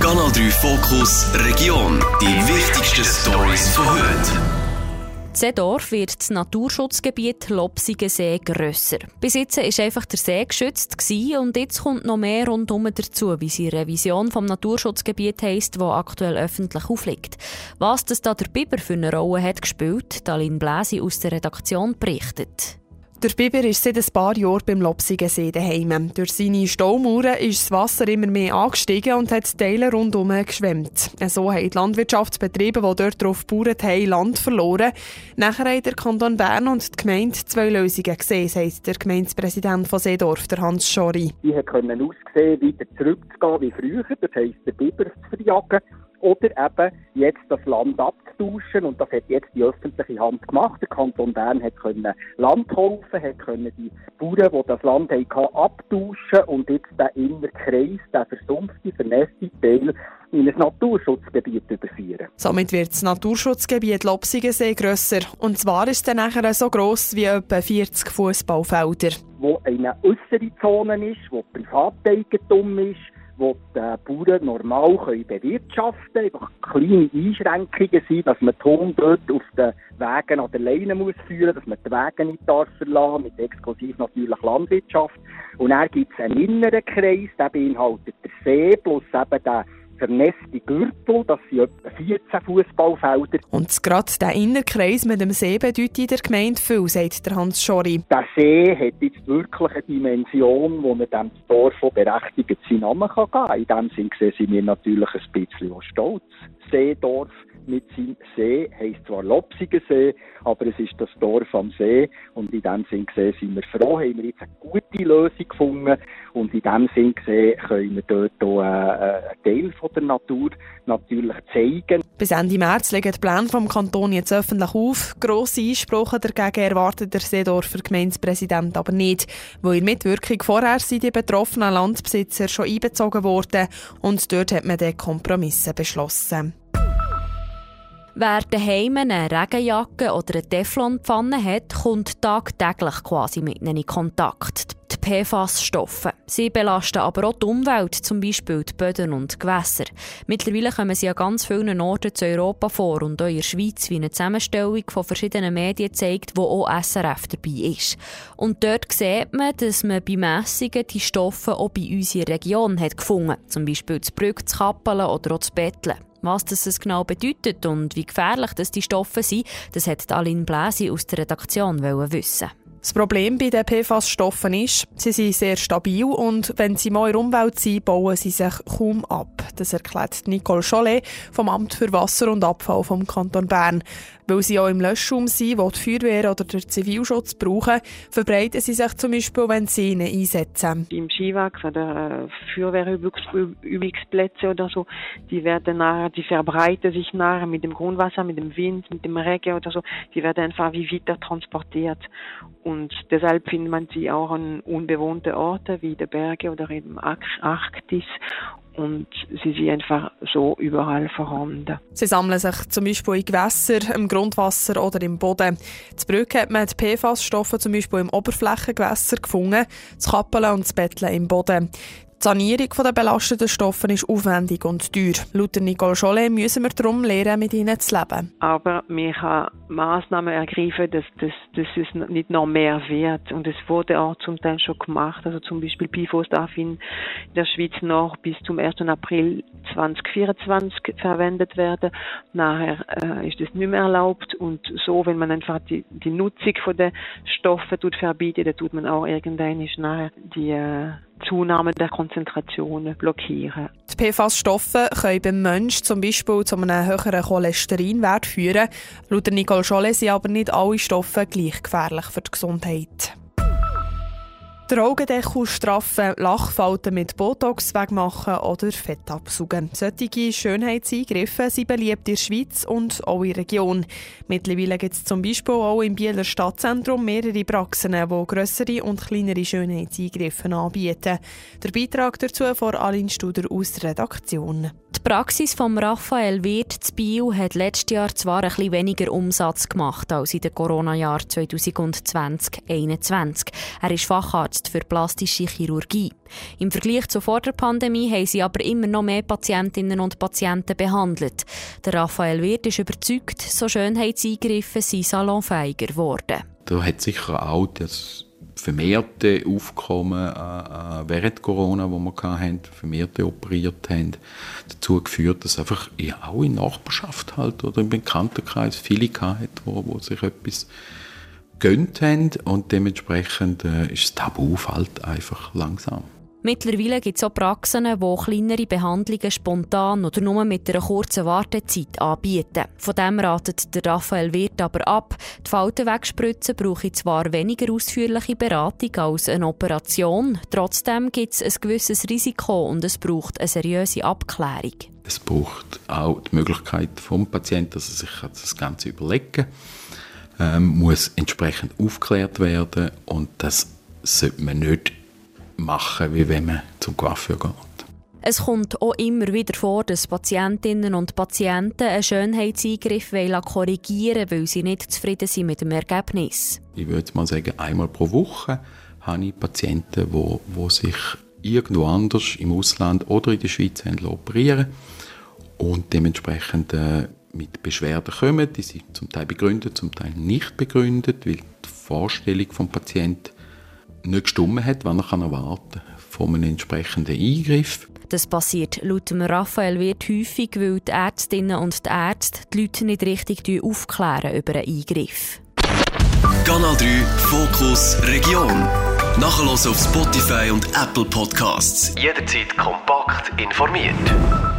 Kanal 3 Fokus Region. Die wichtigsten Stories von heute. Seedorf wird das Naturschutzgebiet Lopsigensee grösser. Bis jetzt war einfach der See geschützt und jetzt kommt noch mehr rundum dazu, wie sie Revision vom Naturschutzgebiet heisst, wo aktuell öffentlich aufliegt. Was das da der Biber für eine Rolle hat gespielt, Dalin Bläsi aus der Redaktion berichtet. Der Biber ist seit ein paar Jahren beim Lopsigensee daheim. Durch seine Staumauern ist das Wasser immer mehr angestiegen und hat Teile rundum geschwemmt. So haben die Landwirtschaftsbetriebe, die dort drauf gebaut haben, Land verloren. Nachher haben der Kanton Bern und die Gemeinde zwei Lösungen gesehen, sagt der Gemeindepräsident von Seedorf, der Hans Schori. Die können aussehen, wieder zurückzugehen wie früher, das heisst, der Biber zu verjagen oder eben jetzt das Land abzutauschen und das hat jetzt die öffentliche Hand gemacht. Der Kanton Bern hat können Land kaufen, hat können die Bauern, die das Land hatten, abtauschen und jetzt den inneren Kreis, den versumpften, vernässten Teil in ein Naturschutzgebiet überführen. Somit wird das Naturschutzgebiet Lopsigensee grösser. Und zwar ist es dann nachher so gross wie etwa 40 Fußballfelder. Wo eine äußere Zone ist, wo Privateigentum ist, wo die Bauern normal können bewirtschaften können. Einfach kleine Einschränkungen sind, dass man die Hunde dort auf den Wegen an der Leine muss führen dass man die Wege nicht darf mit exklusiv natürlich Landwirtschaft. Und dann gibt es einen inneren Kreis, der beinhaltet der See plus eben den vernässte Gürtel, das sind etwa 14 Fußballfelder. Und gerade der Innerkreis mit dem See bedeutet in der Gemeinde viel, sagt der Hans Schori. Der See hat jetzt wirklich eine Dimension, wo man dem Dorf berechtigt seinen Namen geben kann. In dem Sinne sind wir natürlich ein bisschen stolz. Seedorf mit seinem See, heisst zwar Lopsiger See, aber es ist das Dorf am See und in dem Sinn gesehen sind wir froh, haben wir jetzt eine gute Lösung gefunden und in dem Sinn gesehen können wir dort auch äh, einen Teil von der Natur natürlich zeigen. Bis Ende März legen die Pläne vom Kanton jetzt öffentlich auf. Grosse Einsprachen dagegen erwartet der Seedorfer Gemeindepräsident aber nicht, weil in Mitwirkung vorher sind die betroffenen Landbesitzer schon einbezogen worden und dort hat man den Kompromisse beschlossen. Wer daheim eine Regenjacke oder eine Teflonpfanne hat, kommt tagtäglich quasi mit ihnen in Kontakt. Die PFAS-Stoffe. Sie belasten aber auch die Umwelt, zum Beispiel die Böden und die Gewässer. Mittlerweile kommen sie an ganz vielen Orten zu Europa vor und auch in der Schweiz, wie eine Zusammenstellung von verschiedenen Medien zeigt, wo auch SRF dabei ist. Und dort sieht man, dass man bei Messungen die Stoffe auch bei uns in der Region hat gefunden zum Beispiel zu Brügg, zu Kappeln oder auch zu Betteln. Was das genau bedeutet und wie gefährlich das die Stoffe sind, das hat Aline Bläsi aus der Redaktion wissen. Das Problem bei den PFAS-Stoffen ist, sie sind sehr stabil und wenn sie mal in der Umwelt sind, bauen sie sich kaum ab. Das erklärt Nicole Chollet vom Amt für Wasser und Abfall vom Kanton Bern. Weil sie auch im Löschraum sind, wo die Feuerwehr oder der Zivilschutz brauchen, verbreiten sie sich zum Beispiel, wenn sie ihn einsetzen. Im Skiwachs oder äh, Feuerwehrübungsplätze oder so, die werden nachher, die verbreiten sich nachher mit dem Grundwasser, mit dem Wind, mit dem Regen oder so, die werden einfach wie weiter transportiert. Und deshalb findet man sie auch an unbewohnten Orten wie der Berge oder im Arktis und sie sind einfach so überall vorhanden. Sie sammeln sich zum Beispiel in Gewässern, im Grundwasser oder im Boden. Zu Brücke hat man die PFAS-Stoffe zum Beispiel im Oberflächengewässer gefunden, das Kappeln und das Betteln im Boden. Die Sanierung der belasteten Stoffe ist aufwendig und teuer. Laut Nicole Schollet müssen wir darum lernen, mit ihnen zu leben. Aber wir können Massnahmen ergreifen, dass, dass, dass es nicht noch mehr wird. Und es wurde auch zum Teil schon gemacht. Also zum Beispiel PFOS darf in der Schweiz noch bis zum 1. April 2024 verwendet werden. Nachher äh, ist es nicht mehr erlaubt. Und so, wenn man einfach die, die Nutzung von den Stoffen tut verbieten, dann tut man auch irgendwann nachher die äh, Zunahme der Konzentration blockieren. Die PFAS-Stoffe können beim Menschen zum Beispiel zu einem höheren Cholesterinwert führen. Laut Nicole Scholle sind aber nicht alle Stoffe gleich gefährlich für die Gesundheit. Der Augendeckel straffen, Lachfalten mit Botox wegmachen oder Fett absaugen. Solche Schönheitseingriffe sind beliebt in der Schweiz und auch in der Region. Mittlerweile gibt es zum Beispiel auch im Bieler Stadtzentrum mehrere Praxen, die grössere und kleinere Schönheitseingriffe anbieten. Der Beitrag dazu von Aline Studer aus der Redaktion. Die Praxis von Raphael Wirth zu Bio hat letztes Jahr zwar ein bisschen weniger Umsatz gemacht als in den Corona-Jahren 2020-2021. Er ist Facharzt Facharzt für plastische Chirurgie. Im Vergleich zur vor der Pandemie haben sie aber immer noch mehr Patientinnen und Patienten behandelt. Der Raphael Wirth ist überzeugt, so Schönheitseingriffe sind salonfähiger geworden. Da hat sicher auch das vermehrte Aufkommen äh, während Corona, wo wir hatten, vermehrte operiert haben, dazu geführt, dass einfach ja, auch in Nachbarschaft halt oder im Bekanntenkreis viele hatten, wo, wo sich etwas gönnt haben und dementsprechend äh, ist das Tabu fällt einfach langsam. Mittlerweile gibt es auch Praxen, die kleinere Behandlungen spontan oder nur mit einer kurzen Wartezeit anbieten. Von dem ratet der Raphael Wirth aber ab. Die Falten wegspritzen brauche zwar weniger ausführliche Beratung als eine Operation, trotzdem gibt es ein gewisses Risiko und es braucht eine seriöse Abklärung. Es braucht auch die Möglichkeit vom Patienten, dass er sich das Ganze überlegen ähm, muss entsprechend aufgeklärt werden und das sollte man nicht machen, wie wenn man zum Coiffeur geht. Es kommt auch immer wieder vor, dass Patientinnen und Patienten einen Schönheitseingriff korrigieren wollen, weil sie nicht zufrieden sind mit dem Ergebnis. Ich würde mal sagen, einmal pro Woche habe ich Patienten, die, die sich irgendwo anders im Ausland oder in der Schweiz operieren und dementsprechend äh, mit Beschwerden kommen. Die sind zum Teil begründet, zum Teil nicht begründet, weil die Vorstellung des Patienten nicht gestimmt hat, was er erwarten kann von einem entsprechenden Eingriff. Das passiert laut Raphael wird häufig, weil die Ärztinnen und die Ärzte die Leute nicht richtig aufklären über einen Eingriff. Kanal 3 Fokus Region. Nachher auf Spotify und Apple Podcasts. Jederzeit kompakt informiert.